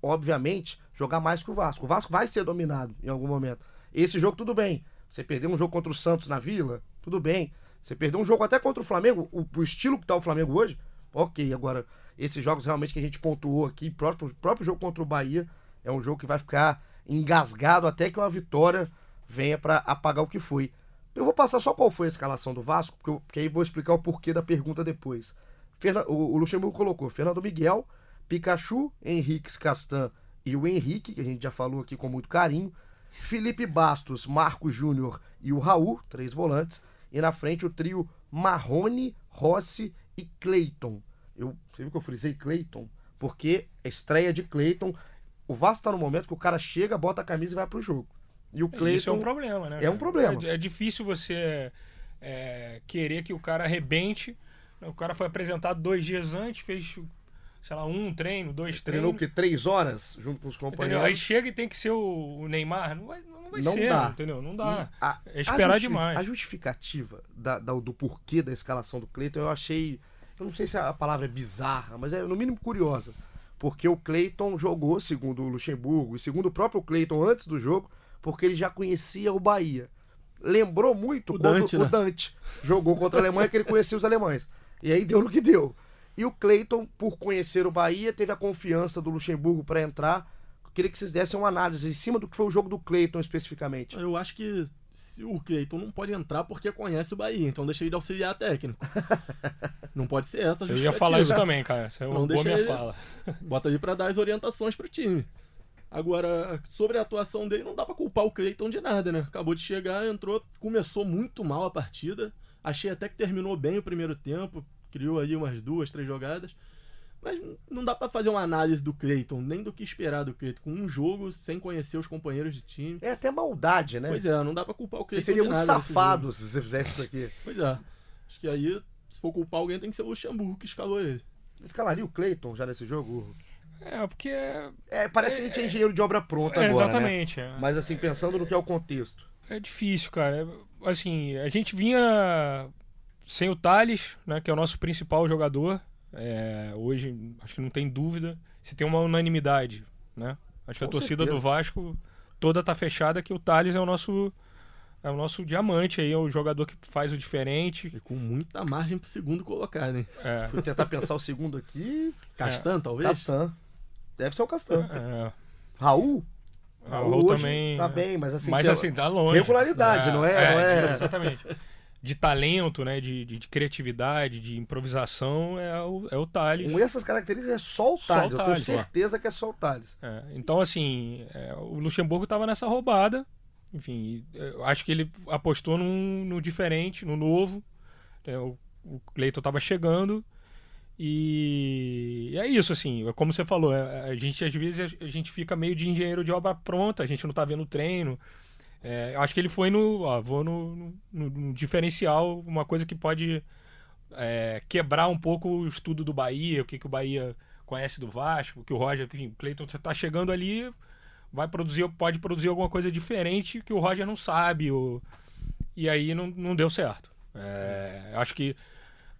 S1: obviamente, jogar mais que o Vasco. O Vasco vai ser dominado em algum momento. Esse jogo, tudo bem. Você perdeu um jogo contra o Santos na Vila, tudo bem. Você perdeu um jogo até contra o Flamengo, o, o estilo que tá o Flamengo hoje, ok. Agora, esses jogos realmente que a gente pontuou aqui, próprio, o próprio jogo contra o Bahia, é um jogo que vai ficar engasgado até que uma vitória venha para apagar o que foi. Eu vou passar só qual foi a escalação do Vasco, porque, eu- porque aí vou explicar o porquê da pergunta depois. Ferna- o, o Luxemburgo colocou Fernando Miguel, Pikachu, Henrique Castan e o Henrique, que a gente já falou aqui com muito carinho. Felipe Bastos, Marcos Júnior e o Raul, três volantes. E na frente o trio Marrone, Rossi e Cleiton. Eu, você viu que eu frisei Cleiton? Porque a estreia de Cleiton. O Vasco tá no momento que o cara chega, bota a camisa e vai pro jogo. E o Cleiton.
S2: Isso é um problema, né?
S1: É um problema.
S2: É, é difícil você é, querer que o cara arrebente. O cara foi apresentado dois dias antes, fez, sei lá, um treino, dois
S1: Treinou
S2: treinos.
S1: o quê? Três horas junto com os
S2: Entendeu?
S1: companheiros.
S2: Aí chega e tem que ser o, Neymar. Não vai, não vai
S1: Não
S2: ser,
S1: dá.
S2: entendeu? Não dá.
S1: A-
S2: É esperar
S1: a
S2: demais.
S1: A justificativa da- da- do porquê da escalação do Cleiton eu achei. Eu não sei se a palavra é bizarra, mas é no mínimo curiosa. Porque o Cleiton jogou, segundo o Luxemburgo, e segundo o próprio Cleiton antes do jogo, porque ele já conhecia o Bahia. Lembrou muito
S3: O
S1: quando
S3: Dante,
S1: o
S3: né?
S1: Dante jogou contra a Alemanha, que ele conhecia os alemães. E aí deu no que deu. E o Cleiton, por conhecer o Bahia, teve a confiança do Luxemburgo para entrar. Queria que vocês dessem uma análise em cima do que foi o jogo do Cleiton especificamente.
S3: Eu acho que o Cleiton não pode entrar porque conhece o Bahia, então deixa ele de auxiliar técnico. não pode ser essa a
S2: Eu ia falar isso
S3: justificativa.
S2: também, cara. Essa é boa
S3: deixa
S2: minha
S3: ele-
S2: fala.
S3: Bota ali pra dar as orientações pro time. Agora, sobre a atuação dele, não dá pra culpar o Cleiton de nada, né? Acabou de chegar, entrou, começou muito mal a partida. Achei até que terminou bem o primeiro tempo, criou aí umas duas, três jogadas. Mas não dá pra fazer uma análise do Cleiton, nem do que esperar do Cleiton. Com um jogo, sem conhecer os companheiros de time.
S1: É até maldade, né?
S3: Pois é, não dá pra culpar o
S1: Você
S3: Cleiton
S1: seria
S3: de
S1: muito safado se você fizesse isso aqui.
S3: Pois é. Acho que aí, se for culpar alguém, tem que ser o Luxemburgo que escalou ele.
S1: Escalaria o Cleiton já nesse jogo?
S2: É, porque. É,
S1: É, parece que a gente é engenheiro de obra pronta
S2: é,
S1: agora, né?
S2: exatamente. é.
S1: Mas assim, pensando no que é o contexto.
S2: É difícil, cara. É, Assim, a gente vinha sem o Thales, né, que é o nosso principal jogador, É, hoje, acho que não tem dúvida. Se tem uma unanimidade, né? Acho que a
S1: Com
S2: torcida
S1: certeza.
S2: do Vasco toda tá fechada que o Thales é o nosso é o nosso diamante aí, é o jogador que faz o diferente.
S3: E com muita margem pro segundo colocado, hein?
S2: É,
S1: Vou tentar pensar o segundo aqui.
S3: Castan, talvez?
S1: Castan. Deve ser o Castan.
S2: é,
S1: Raul?
S2: Raul
S1: hoje
S2: também.
S1: Tá bem, mas assim.
S2: mas assim, tá longe.
S1: regularidade, não é- não é-
S2: Exatamente. De talento, né? De, de, de criatividade, de improvisação, é o, é o Thales.
S1: Com essas características é só o
S2: Só o
S1: Thales. Eu tenho
S2: Thales,
S1: certeza que é só o Thales.
S2: É, então, assim, é, o Luxemburgo estava nessa roubada. Enfim, eu acho que ele apostou num, no diferente, no novo. É, o, o Cleiton estava chegando. E é isso, assim, é como você falou, é, a gente às vezes a gente fica meio de engenheiro de obra pronta, a gente não tá vendo o treino. É, acho que ele foi no, ó, vou no, no- no- diferencial, uma coisa que pode é, quebrar um pouco o estudo do Bahia, o que, que o Bahia conhece do Vasco, que o Roger, enfim, o Cleiton tá chegando ali, vai produzir, pode produzir alguma coisa diferente que o Roger não sabe, ou- e aí não, não deu certo. É, acho que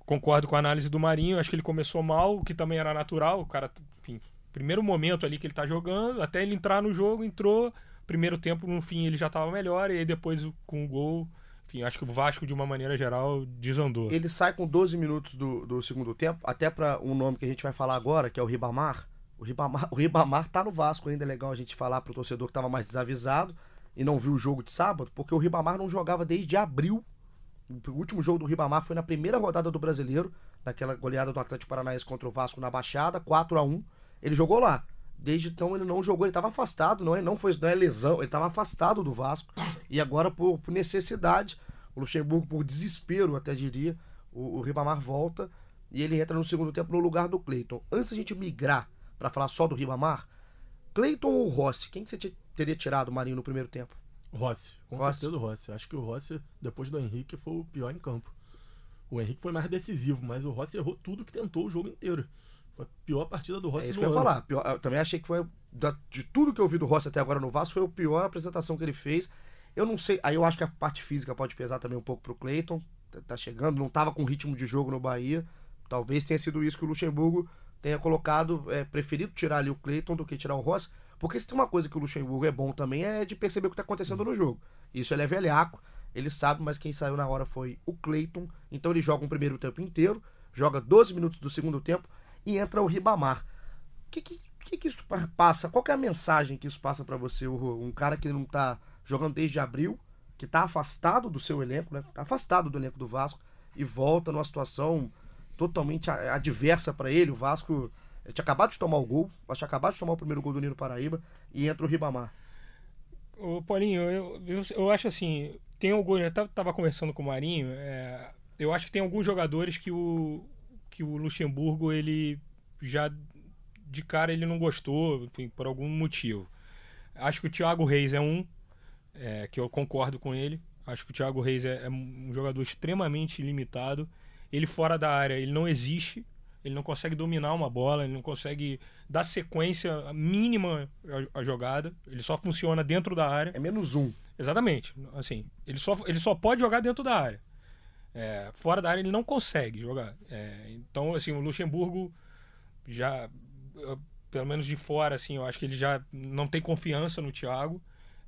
S2: concordo com a análise do Marinho, acho que ele começou mal, o que também era natural, o cara, enfim, primeiro momento ali que ele tá jogando, até ele entrar no jogo, entrou, primeiro tempo, no fim ele já tava melhor, e aí depois com o gol, enfim, acho que o Vasco, de uma maneira geral, desandou.
S1: Ele sai com 12 minutos do, do segundo tempo, até para um nome que a gente vai falar agora, que é o Ribamar. O Ribamar, o Ribamar tá no Vasco ainda, é legal a gente falar pro torcedor que tava mais desavisado e não viu o jogo de sábado, porque o Ribamar não jogava desde abril. O último jogo do Ribamar foi na primeira rodada do Brasileiro, naquela goleada do Atlético Paranaense contra o Vasco na Baixada, 4 a 1 Ele jogou lá. Desde então ele não jogou, ele estava afastado, não é, não foi, não é lesão, ele estava afastado do Vasco. E agora, por, por necessidade, o Luxemburgo, por desespero, até diria, o, o Ribamar volta e ele entra no segundo tempo no lugar do Cleiton. Antes da gente migrar para falar só do Ribamar, Cleiton ou Rossi? Quem que você te- teria tirado, Marinho, no primeiro tempo?
S3: Rossi, com
S1: Rossi.
S3: certeza o Rossi. Acho que o Rossi, depois do Henrique, foi o pior em campo. O Henrique foi mais decisivo, mas o Rossi errou tudo que tentou o jogo inteiro. Foi a pior partida do Rossi
S1: É isso que eu ia
S3: ano.
S1: falar. Pior- eu também achei que foi. de tudo que eu vi do Rossi até agora no Vasco, foi a pior apresentação que ele fez. Eu não sei. Aí eu acho que a parte física pode pesar também um pouco pro Cleiton. Tá- Tá chegando, não tava com ritmo de jogo no Bahia. Talvez tenha sido isso que o Luxemburgo tenha colocado, é, preferido tirar ali o Cleiton do que tirar o Rossi. Porque se tem uma coisa que o Luxemburgo é bom também é de perceber o que tá acontecendo no jogo. Isso ele é velhaco, ele sabe, mas quem saiu na hora foi o Cleiton. Então ele joga um primeiro tempo inteiro, joga 12 minutos do segundo tempo e entra o Ribamar. O que, que, que, isso pa- passa? Qual é a mensagem que isso passa pra você? Um cara que não tá jogando desde abril, que tá afastado do seu elenco, né? Tá afastado do elenco do Vasco e volta numa situação totalmente adversa pra ele. O Vasco eh, tinha acabado de tomar o gol, tinha acabado de tomar o primeiro gol do Nino Paraíba e entra o Ribamar.
S2: Ô, Paulinho, eu, eu, eu acho assim, tem alguns, eu tava, tava conversando com o Marinho, é, eu acho que tem alguns jogadores que o, que o Luxemburgo, ele já de cara ele não gostou, enfim, por algum motivo. Acho que o Thiago Reis é um, é, que eu concordo com ele. Acho que o Thiago Reis é, é um jogador extremamente limitado. Ele fora da área, ele não existe. Ele não consegue dominar uma bola, ele não consegue dar sequência mínima à- jogada. Ele só funciona dentro da área.
S1: É menos um.
S2: Exatamente. Assim, ele só, ele só pode jogar dentro da área. É, fora da área ele não consegue jogar. É, então, assim, o Luxemburgo já, eu- pelo menos de fora, assim, eu acho que ele já não tem confiança no Thiago.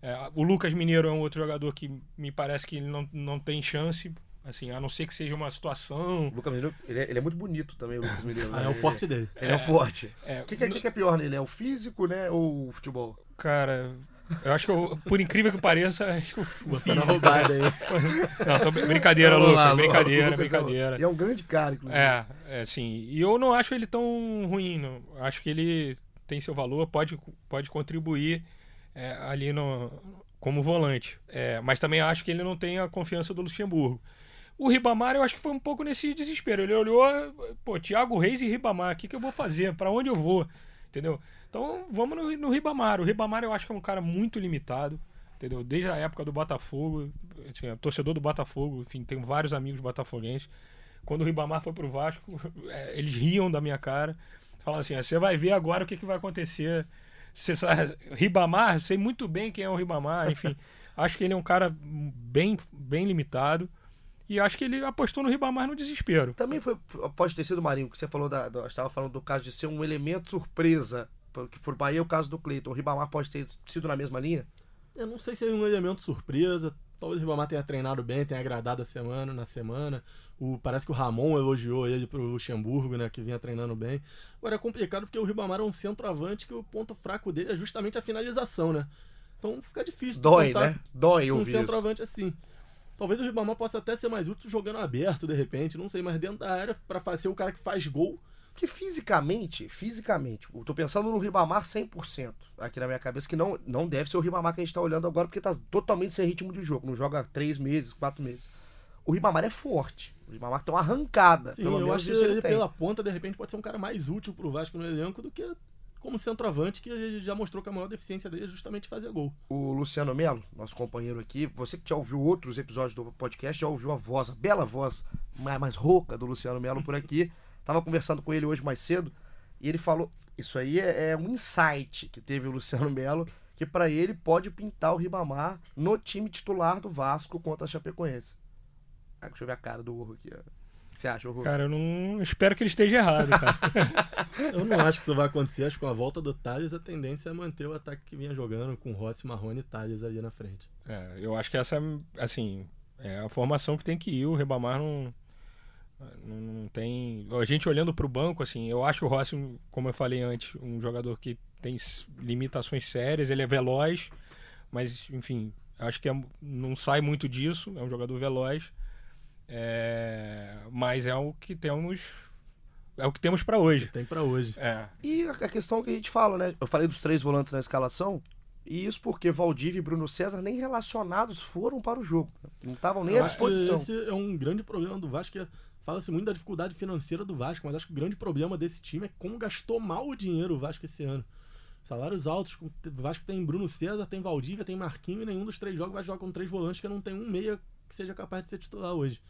S2: É, o Lucas Mineiro é um outro jogador que me parece que ele não, não tem chance, assim, a não ser que seja uma situação.
S1: O Lucas Mineiro, ele é, ele é muito bonito também, o Lucas Mineiro.
S3: Ah,
S1: né?
S3: é o forte dele.
S1: Ele é, o forte.
S2: É,
S1: O que, que, é- que que é pior nele? É o físico, né? Ou o futebol?
S2: Cara, eu acho que, eu, por incrível que pareça, acho que o
S3: Botando a roubada aí.
S2: Não, tô, brincadeira, Lucas,
S1: lá, o
S2: brincadeira,
S1: Lucas é
S2: brincadeira.
S1: E é um grande cara, inclusive.
S2: É, é assim. E eu não acho ele tão ruim, não. Acho que ele tem seu valor, pode, pode contribuir é, ali no, como volante. É, mas também acho que ele não tem a confiança do Luxemburgo. O Ribamar, eu acho que foi um pouco nesse desespero. Ele olhou, pô, Thiago Reis e Ribamar, o que, que eu vou fazer? Para onde eu vou? Entendeu? Então vamos no, no Ribamar. O Ribamar eu acho que é um cara muito limitado. Entendeu? Desde a época do Botafogo, é torcedor do Botafogo, enfim, tenho vários amigos botafoguenses. Quando o Ribamar foi pro Vasco, é, eles riam da minha cara. Falavam assim: "Ah, você vai ver agora o que, que vai acontecer. Você sabe, Ribamar, sei muito bem quem é o Ribamar, enfim. acho que ele é um cara bem, bem limitado. E acho que ele apostou no Ribamar no desespero.
S1: Também foi, pode ter sido, Marinho, que você falou da. da estava falando do caso de ser um elemento surpresa. Que for Bahia o caso do Cleiton. O Ribamar pode ter sido na mesma linha?
S3: Eu não sei se é um elemento surpresa. Talvez o Ribamar tenha treinado bem, tenha agradado a semana, na semana. O, parece que o Ramon elogiou ele pro Luxemburgo, né? Que vinha treinando bem. Agora é complicado porque o Ribamar é um centroavante que o ponto fraco dele é justamente a finalização, né? Então fica difícil.
S1: Dói, né? Dói
S3: um centroavante assim. Talvez o Ribamar possa até ser mais útil jogando aberto, de repente, não sei, mas dentro da área, para fazer o cara que faz gol.
S1: Que fisicamente, fisicamente, eu tô pensando no Ribamar 100% aqui na minha cabeça, que não, não deve ser o Ribamar que a gente tá olhando agora, porque tá totalmente sem ritmo de jogo, não joga três meses, quatro meses. O Ribamar é forte, o Ribamar tem uma arrancada,
S3: Sim,
S1: pelo
S3: eu
S1: menos
S3: acho que
S1: ele
S3: ele pela ponta, de repente, pode ser um cara mais útil pro Vasco no elenco do que como centroavante, que ele já mostrou que a maior deficiência dele é justamente fazer gol.
S1: O Luciano Melo, nosso companheiro aqui, você que já ouviu outros episódios do podcast, já ouviu a voz, a bela voz mais, mais rouca do Luciano Melo por aqui. Tava conversando com ele hoje mais cedo e ele falou: Isso aí é, é um insight que teve o Luciano Melo, que para ele pode pintar o Ribamar no time titular do Vasco contra a Chapecoense. Ah, deixa eu ver a cara do Urro aqui. ó. O que você acha, Urro?
S2: Cara, eu não espero que ele esteja errado, cara.
S3: Eu não acho que isso vai acontecer, acho que com a volta do Thales a tendência é manter o ataque que vinha jogando com Rossi, Marrone e Thales ali na frente.
S2: É, eu acho que essa, assim, é a formação que tem que ir. O Ribamar não, não, não tem. A gente olhando para o banco, assim, eu acho o Rossi, como eu falei antes, um jogador que tem limitações sérias. Ele é veloz, mas, enfim, acho que é- não sai muito disso. É um jogador veloz. É, mas é o que temos. É o que temos para hoje.
S3: Tem pra hoje.
S2: É,
S1: E a questão que a gente fala, né? Eu falei dos três volantes na escalação, e isso porque Valdívia e Bruno César nem relacionados foram para o jogo. Não estavam nem à disposição.
S3: esse é um grande problema do Vasco. que é- Fala-se muito da dificuldade financeira do Vasco, mas acho que o grande problema desse time é como gastou mal o dinheiro o Vasco esse ano. Salários altos, o Vasco tem Bruno César, tem Valdívia, tem Marquinhos, e nenhum dos três jogos vai jogar com três volantes que não tem um meia que seja capaz de ser titular hoje.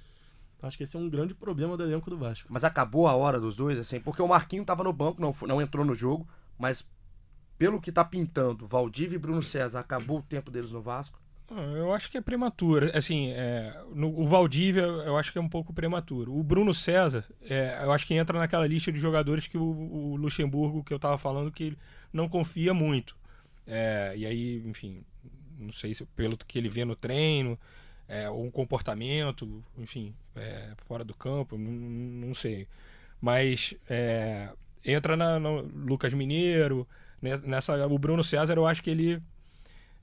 S3: Então, acho que esse é um grande problema do elenco do Vasco.
S1: Mas acabou a hora dos dois, assim, porque o Marquinho tava no banco, não, não entrou no jogo, mas pelo que tá pintando, Valdívia e Bruno César, acabou o tempo deles no Vasco.
S2: Eu acho que é prematuro. Assim, é, no- o Valdívia eu acho que é um pouco prematuro. O Bruno César, é, eu acho que entra naquela lista de jogadores que o, o Luxemburgo, que eu tava falando, que ele não confia muito. É, e aí, enfim, não sei se pelo que ele vê no treino, é, ou um comportamento, enfim, é, fora do campo, não, não sei. Mas é, entra na, no Lucas Mineiro, né, nessa, o Bruno César, eu acho que ele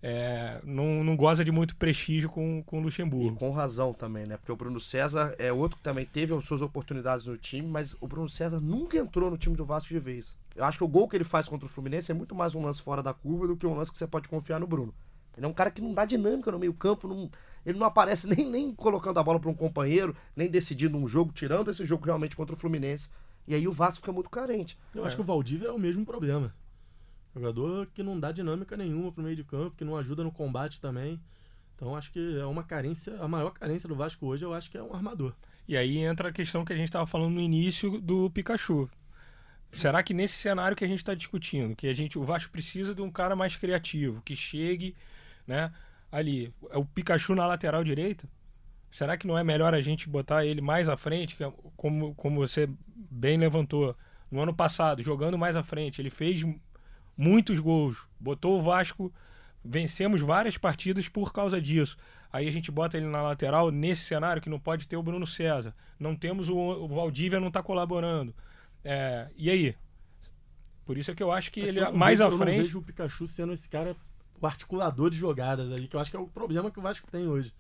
S2: é, não, não goza de muito prestígio com, com o
S1: E
S2: Luxemburgo.
S1: com razão também, né? Porque o Bruno César é outro que também teve as suas oportunidades no time, mas o Bruno César nunca entrou no time do Vasco de vez. Eu acho que o gol que ele faz contra o Fluminense é muito mais um lance fora da curva do que um lance que você pode confiar no Bruno. Ele é um cara que não dá dinâmica no meio-campo, não- ele não aparece nem, nem colocando a bola para um companheiro, nem decidindo um jogo, tirando esse jogo realmente contra o Fluminense. E aí o Vasco fica muito carente.
S3: Eu
S2: É.
S3: acho que o Valdívia é o mesmo problema. Jogador que não dá dinâmica nenhuma pro meio de campo, que não ajuda no combate também. Então acho que é uma carência, a maior carência do Vasco hoje eu acho que é um armador.
S2: E aí entra a questão que a gente estava falando no início do Pikachu. Será que nesse cenário que a gente está discutindo, que a gente, o Vasco precisa de um cara mais criativo, que chegue, né, ali, é o Pikachu na lateral direita? Será que não é melhor a gente botar ele mais à frente, é como, como você bem levantou, no ano passado, jogando mais à frente, ele fez muitos gols, botou o Vasco, vencemos várias partidas por causa disso. Aí a gente bota ele na lateral nesse cenário que não pode ter o Bruno César, não temos o, o Valdívia não está colaborando. É, e aí? Por isso é que eu acho que ele
S3: Eu não
S2: mais à
S3: Eu
S2: frente.
S3: vejo o Pikachu sendo esse cara, o articulador de jogadas aí, que eu acho que é o problema que o Vasco tem hoje.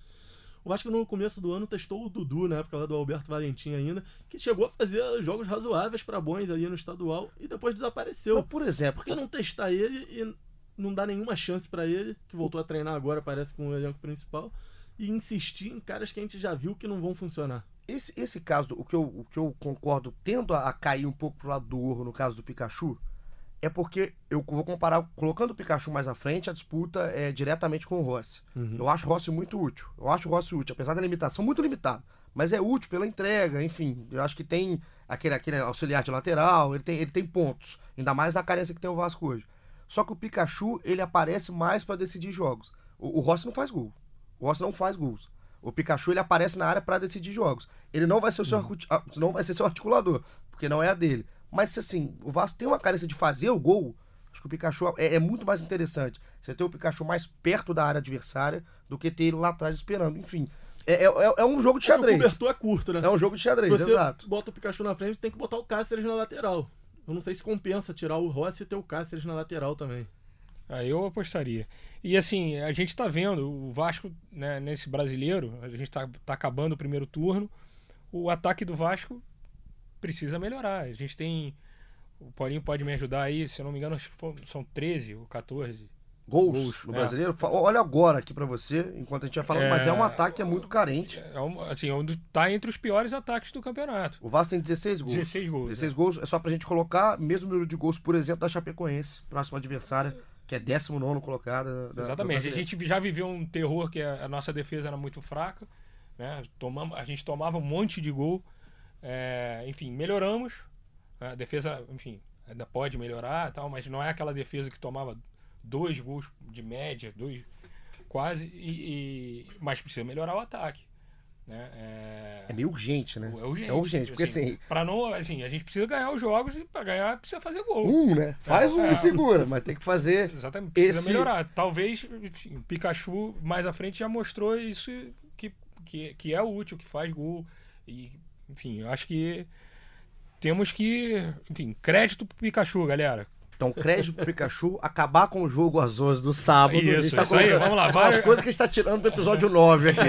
S3: O Vasco no começo do ano testou o Dudu, na época lá do Alberto Valentim ainda, que chegou a fazer jogos razoáveis para bons ali no estadual e depois desapareceu.
S1: Mas, por exemplo,
S3: Por que não testar ele e não dar nenhuma chance pra ele, que voltou a treinar agora, parece com o elenco principal, e insistir em caras que a gente já viu que não vão funcionar?
S1: Esse, esse caso, o que, eu, o que eu concordo, tendo a, a cair um pouco pro lado do Urro no caso do Pikachu, é porque eu vou comparar, colocando o Pikachu mais à frente, a disputa é diretamente com o Rossi. Eu acho o Rossi muito útil. Eu acho o Rossi útil, apesar da limitação, muito limitado. Mas é útil pela entrega, enfim. Eu acho que tem aquele, aquele auxiliar de lateral, ele tem, ele tem pontos. Ainda mais na carência que tem o Vasco hoje. Só que o Pikachu, ele aparece mais para decidir jogos. O, o Rossi não faz gol. O Rossi não faz gols. O Pikachu ele aparece na área para decidir jogos. Ele não vai ser o seu, arcu- ah, não vai ser seu articulador, porque não é a dele. Mas assim, o Vasco tem uma carência de fazer o gol. Acho que o Pikachu é, é muito mais interessante. Você ter o Pikachu mais perto da área adversária do que ter ele lá atrás esperando. Enfim, é, é, é um jogo de
S3: O
S1: xadrez.
S3: cobertor é curto, né?
S1: É um jogo de
S3: Se
S1: xadrez,
S3: você
S1: exato.
S3: bota o Pikachu na frente, tem que botar o Cáceres na lateral. Eu não sei se compensa tirar o Rossi e ter o Cáceres na lateral também.
S2: Aí eu apostaria. E assim, a gente tá vendo o Vasco, né, nesse brasileiro, a gente tá, tá acabando o primeiro turno, o ataque do Vasco precisa melhorar. A gente tem. O Paulinho pode me ajudar aí, se eu não me engano, acho que são 13 ou 14.
S1: Gols,
S2: Gols,
S1: no
S2: é.
S1: brasileiro. Olha agora aqui pra você, enquanto a gente vai falando,
S2: É.
S1: mas é um ataque que é muito carente.
S2: É um, assim, um do- tá entre os piores ataques do campeonato.
S1: O Vasco tem 16 gols.
S2: 16 gols.
S1: 16 gols é só pra gente colocar mesmo número de gols, por exemplo, da Chapecoense, próxima adversária, que é 19 colocada. Da,
S2: Exatamente. A gente já viveu um terror que a a nossa defesa era muito fraca. Né? Tomamos, a gente tomava um monte de gol. É, enfim, melhoramos. A defesa, enfim, ainda pode melhorar tal, mas não é aquela defesa que tomava dois gols de média, dois quase, e, e- mas precisa melhorar o ataque. Né? É,
S1: É meio urgente, né?
S2: é urgente.
S1: É urgente, porque assim,
S2: Pra não, assim, a gente precisa ganhar os jogos e pra ganhar precisa fazer gol.
S1: um, né? Faz um
S2: É.
S1: e segura, mas tem que fazer.
S2: Exatamente, precisa
S1: Esse-
S2: melhorar. Talvez enfim, o Pikachu mais à frente já mostrou isso que, que, que é útil, que faz gol. E, enfim, eu acho que temos que. Enfim, crédito pro Pikachu, galera.
S1: Então, crédito pro Pikachu, acabar com o jogo às 11 do sábado.
S2: Isso,
S1: tá
S2: isso aí, vamos lá, vai.
S1: as coisas que a gente tá tirando do episódio 9 aqui.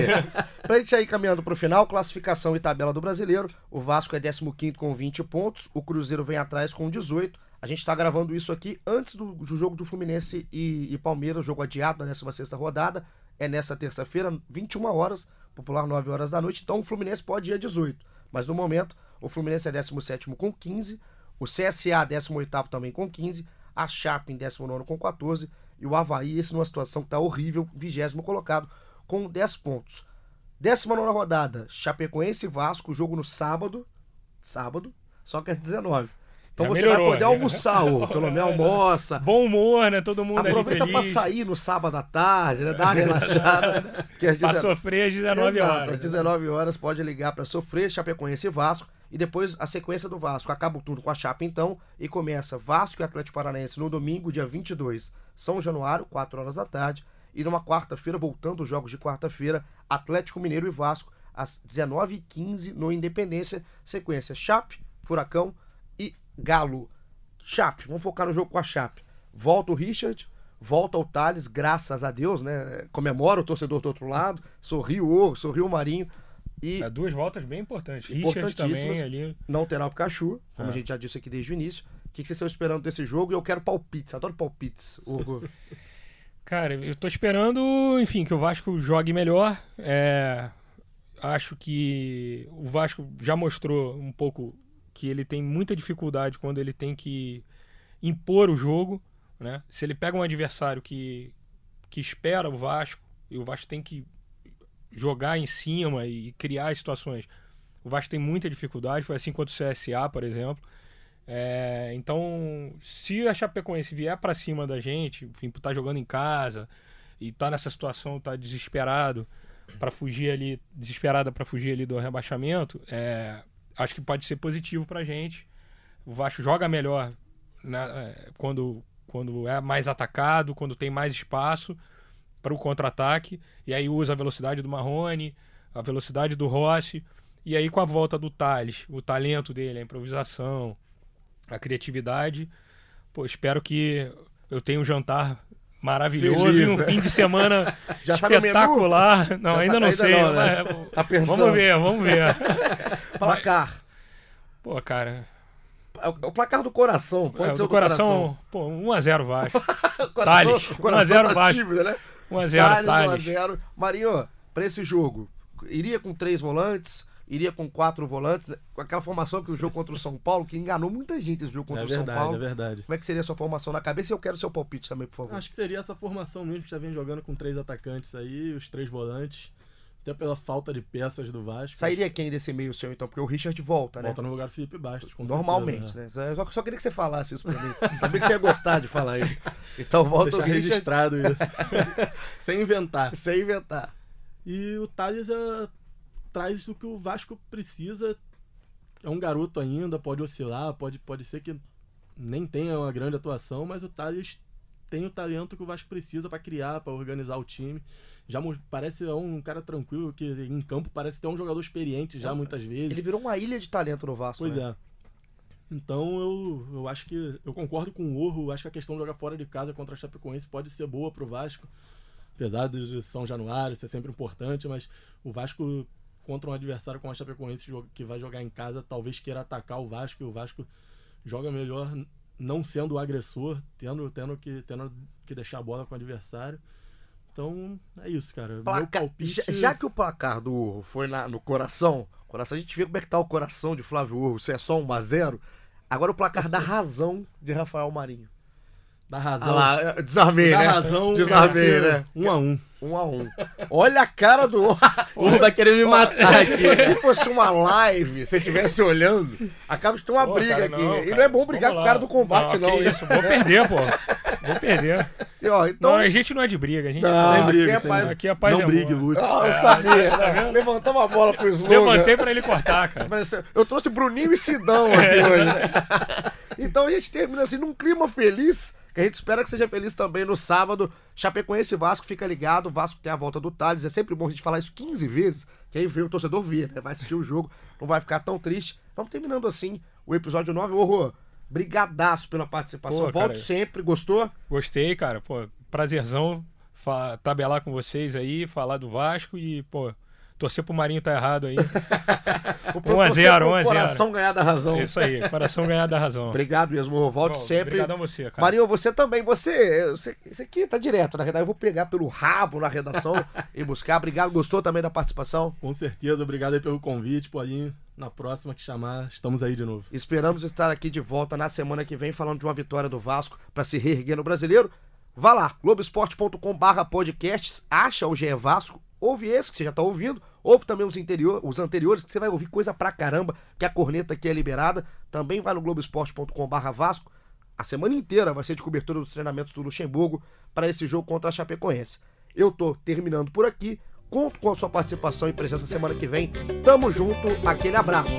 S1: pra gente ir caminhando pro final, classificação e tabela do brasileiro. O Vasco é 15 com 20 pontos, o Cruzeiro vem atrás com 18. A gente tá gravando isso aqui antes do, do jogo do Fluminense e, e Palmeiras, jogo adiado da 16 rodada. É nessa terça-feira, 21 horas, popular 9 horas da noite. Então o Fluminense pode ir a 18. Mas no momento, o Fluminense é 17 com 15. O CSA, 18 também com 15. A Chape em 19 com 14. E o Havaí, esse numa situação que tá horrível, 20 colocado, com 10 pontos. 19 rodada, Chapecoense e Vasco, jogo no sábado. Sábado, só que às 19. Então
S2: Já
S1: você
S2: melhorou,
S1: vai poder
S2: né?
S1: almoçar, ô, pelo menos almoça.
S2: Bom humor, né? Todo mundo
S1: Aproveita
S2: feliz.
S1: sair no sábado à tarde, né? Dar uma relaxada. Que às
S2: Pra
S1: 19
S2: sofrer às 19
S1: Exato,
S2: horas.
S1: Às 19 horas pode ligar para sofrer Chapecoense e Vasco. E depois a sequência do Vasco. Acaba o turno com a Chape então. E começa Vasco e Atlético Paranaense no domingo, dia 22. São Januário, 4 horas da tarde. E numa quarta-feira, voltando os jogos de quarta-feira, Atlético Mineiro e Vasco, às 19h15 no Independência. Sequência Chape, Furacão Galo. Chape, vamos focar no jogo com a Chape. Volta o Richard, volta o Thales, graças a Deus, né? Comemora o torcedor do outro lado, sorriu o sorriu o Marinho. E
S2: É, duas voltas bem importantes. Richard também ali.
S1: não terá o Pikachu, como
S2: Ah.
S1: a gente já disse aqui desde o início. O que que vocês estão esperando desse jogo? E eu quero palpites, adoro palpites. Hugo.
S2: Cara, eu tô esperando, enfim, que o Vasco jogue melhor. É, acho que o Vasco já mostrou um pouco que ele tem muita dificuldade quando ele tem que impor o jogo, né? Se ele pega um adversário que, que espera o Vasco e o Vasco tem que jogar em cima e criar situações, o Vasco tem muita dificuldade. Foi assim contra o CSA, por exemplo. É, então, se a Chapecoense vier pra cima da gente, enfim, por estar jogando em casa e tá nessa situação, tá desesperado para fugir ali, desesperada para fugir ali do rebaixamento, é, acho que pode ser positivo pra gente. O Vasco joga melhor né, é, quando, quando é mais atacado, quando tem mais espaço para o contra-ataque, e aí usa a velocidade do Marrone, a velocidade do Rossi, e aí com a volta do Thales, o talento dele, a improvisação, a criatividade. Pô, espero que eu tenha um jantar maravilhoso
S1: Feliz,
S2: e um
S1: né?
S2: fim de semana espetacular. Não, ainda não
S1: ainda
S2: sei.
S1: não, né?
S2: mas-
S1: Tá pensando.
S2: Vamos ver, vamos ver.
S1: Placar.
S2: Pô, cara,
S1: É o o placar do coração, pode
S2: é,
S1: ser o
S2: do coração, pô, 1x0 Vasco.
S1: coração.
S2: Thales,
S1: o coração
S2: 1 a 0
S1: tá
S2: Vasco.
S1: tímido, né?
S2: 1x0
S1: Thales,
S2: Thales.
S1: 1x0. Marinho, pra esse jogo, iria com três volantes, iria com quatro volantes, com aquela formação que o jogo contra o São Paulo, que enganou muita gente esse jogo contra
S3: É
S1: o São
S3: verdade,
S1: Paulo.
S3: é verdade.
S1: Como é que seria a sua formação na cabeça? E eu quero seu palpite também, por favor.
S3: Acho que seria essa formação mesmo, que já vem jogando com três atacantes aí, os três volantes. Até pela falta de peças do Vasco.
S1: Sairia quem desse meio seu, então? Porque o Richard volta, né?
S3: Volta no lugar do Felipe Bastos,
S1: Normalmente,
S3: certeza,
S1: né? Só, só queria que você falasse isso pra mim. Sabia que você ia gostar de falar isso. Então volta
S3: Deixar
S1: o Richard
S3: registrado isso. Sem inventar.
S1: sem inventar.
S3: E o Thales é, traz o que o Vasco precisa. É um garoto ainda, pode oscilar, pode, pode ser que nem tenha uma grande atuação, mas o Thales tem o talento que o Vasco precisa para criar, para organizar o time. Já parece um cara tranquilo, que em campo parece ter um jogador experiente já é, muitas vezes.
S1: Ele virou uma ilha de talento no Vasco.
S3: Pois
S1: né?
S3: é. Então eu, eu acho que. Eu concordo com o Orro, acho que a questão de jogar fora de casa contra a Chapecoense pode ser boa pro Vasco. Apesar de São Januário ser sempre importante, mas o Vasco contra um adversário como a Chapecoense que vai jogar em casa, talvez queira atacar o Vasco e o Vasco joga melhor não sendo o agressor, tendo, tendo, que, tendo que deixar a bola com o adversário. Então, é isso, cara.
S1: Placa... Palpite... Já, já, que o placar do Urro foi na, no coração, coração, a gente vê como é que tá o coração de Flávio Urro, se é só 1 a 0 Agora o placar da razão de Rafael Marinho.
S3: Da razão.
S1: Ah lá, desarmei, da né?
S3: razão.
S1: Desarmei, né?
S3: Um a um.
S1: Um a um. Olha a cara do.
S3: Você vai querer me matar aqui.
S1: Se fosse uma live, se estivesse olhando, acaba de ter uma pô, briga cara, aqui. Não, e não é bom brigar com o cara do combate, não.
S2: não isso, vou perder, pô. Vou perder.
S1: E, ó, então...
S2: Não, a gente não é de briga, a gente
S1: não,
S2: é
S1: briga.
S2: Aqui é paz, aqui é paz
S3: não brigue, Lute.
S1: Ah, eu sabia, tá né? Levantou uma bola pro slogan.
S2: Levantei pra ele cortar, cara.
S1: Eu trouxe Bruninho e Sidão aqui é. hoje. Então a gente termina assim num clima feliz que a gente espera que seja feliz também no sábado. Chapecoense e Vasco, fica ligado. Vasco tem a volta do Thales. É sempre bom a gente falar isso 15 vezes, que aí vê o torcedor vir, né? Vai assistir o jogo, não vai ficar tão triste. Vamos terminando assim o episódio 9. Ô, Rô, brigadaço pela participação. Pô, Volto sempre. Gostou?
S2: Gostei, cara. Pô, prazerzão tabelar com vocês aí, falar do Vasco e, pô, Torcer pro Marinho tá errado aí. 1x0, 1x0.
S1: Coração ganhar da razão.
S2: Isso aí, coração ganhar da razão.
S1: Obrigado mesmo, volte Bom, sempre.
S2: Obrigadão você, cara.
S1: Marinho, você também. Você, você, você aqui tá direto, na verdade. Eu vou pegar pelo rabo na redação e buscar. Obrigado, gostou também da participação?
S3: Com certeza, obrigado aí pelo convite, Paulinho. Na próxima que chamar, estamos aí de novo.
S1: Esperamos estar aqui de volta na semana que vem falando de uma vitória do Vasco para se reerguer no brasileiro. Vá lá, globesport.com/podcasts, acha o GE Vasco, ouve esse que você já está ouvindo, ouve também os, interior, os anteriores, que você vai ouvir coisa pra caramba, que a corneta aqui é liberada. Também vai no globesport.com.br Vasco. A semana inteira vai ser de cobertura dos treinamentos do Luxemburgo para esse jogo contra a Chapecoense. Eu tô terminando por aqui. Conto com a sua participação e presença semana que vem. Tamo junto, aquele abraço.